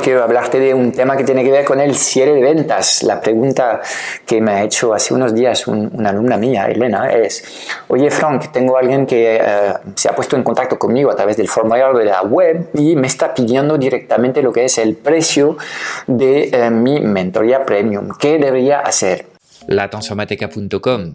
Quiero hablarte de un tema que tiene que ver con el cierre de ventas. La pregunta que me ha hecho hace unos días una alumna mía, Elena, es, oye Frank, tengo alguien que eh, se ha puesto en contacto conmigo a través del formulario de la web y me está pidiendo directamente lo que es el precio de eh, mi mentoría premium. ¿Qué debería hacer? latransformateca.com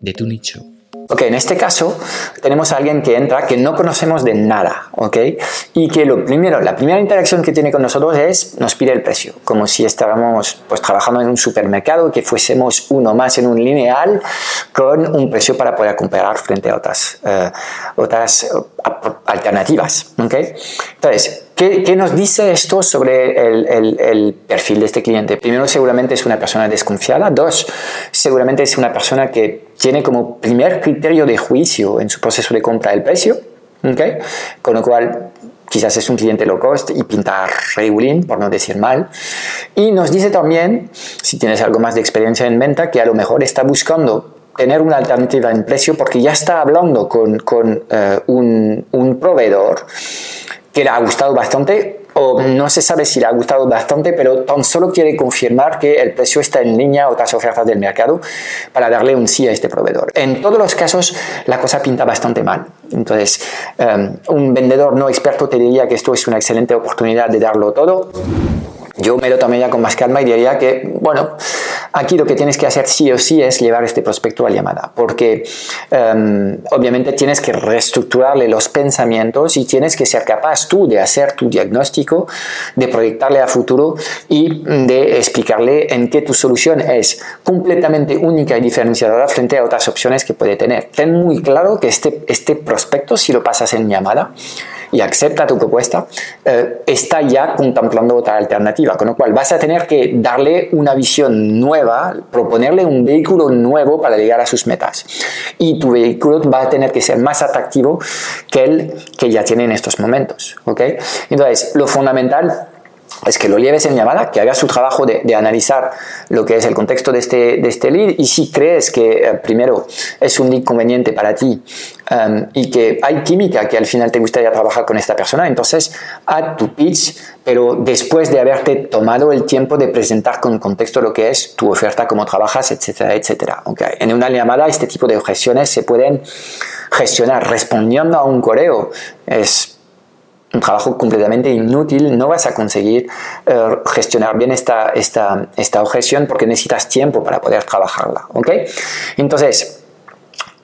de tu nicho. Ok, en este caso tenemos a alguien que entra que no conocemos de nada, ok, y que lo primero, la primera interacción que tiene con nosotros es nos pide el precio, como si estábamos pues trabajando en un supermercado, que fuésemos uno más en un lineal con un precio para poder comparar frente a otras, eh, otras eh, alternativas, ok. Entonces, ¿Qué, nos dice esto sobre el, perfil de este cliente? Primero, seguramente es una persona desconfiada. Dos, seguramente es una persona que tiene como primer criterio de juicio en su proceso de compra el precio. ¿okay? Con lo cual, quizás es un cliente low cost y pinta regulín, por no decir mal. Y nos dice también, si tienes algo más de experiencia en venta, que a lo mejor está buscando tener una alternativa en precio porque ya está hablando con, con eh, un, un proveedor que le ha gustado bastante o no se sabe si le ha gustado bastante, pero tan solo quiere confirmar que el precio está en línea a otras ofertas del mercado para darle un sí a este proveedor. En todos los casos la cosa pinta bastante mal. Entonces, um, un vendedor no experto te diría que esto es una excelente oportunidad de darlo todo. Yo me lo tomé ya con más calma y diría que, bueno, Aquí lo que tienes que hacer sí o sí es llevar este prospecto a llamada, porque em, obviamente tienes que reestructurarle los pensamientos y tienes que ser capaz tú de hacer tu diagnóstico, de proyectarle a futuro y de explicarle en qué tu solución es completamente única y diferenciadora frente a otras opciones que puede tener. Ten muy claro que este, este prospecto, si lo pasas en llamada, y acepta tu propuesta, eh, está ya contemplando otra alternativa, con lo cual vas a tener que darle una visión nueva, proponerle un vehículo nuevo para llegar a sus metas. Y tu vehículo va a tener que ser más atractivo que el que ya tiene en estos momentos. ¿okay? Entonces, lo fundamental es que lo lleves en llamada, que hagas su trabajo de, analizar lo que es el contexto de este, de este lead y si crees que eh, primero es un lead conveniente para ti um, y que hay química que al final te gustaría trabajar con esta persona, entonces haz tu pitch, pero después de haberte tomado el tiempo de presentar con contexto lo que es tu oferta, cómo trabajas, etcétera, etcétera. Okay. En una llamada este tipo de objeciones se pueden gestionar respondiendo a un correo. Un trabajo completamente inútil, no vas a conseguir eh, gestionar bien esta, esta, esta objeción porque necesitas tiempo para poder trabajarla. ¿ok? Entonces,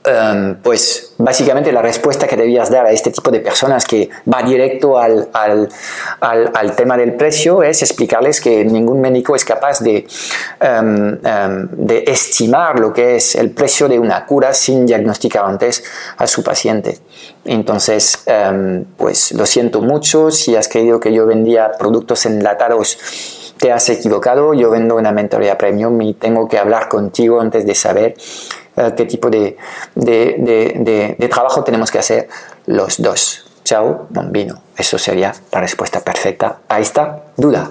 Em, pues básicamente la respuesta que debías dar a este tipo de personas que va directo al, al, al, tema del precio es explicarles que ningún médico es capaz de, em, em, de estimar lo que es el precio de una cura sin diagnosticar antes a su paciente. Entonces, pues lo siento mucho si has creído que yo vendía productos enlatados te has equivocado, yo vendo una mentoría premium y tengo que hablar contigo antes de saber qué tipo de, de, trabajo tenemos que hacer los dos. Chao, bombino. Eso sería la respuesta perfecta a esta duda.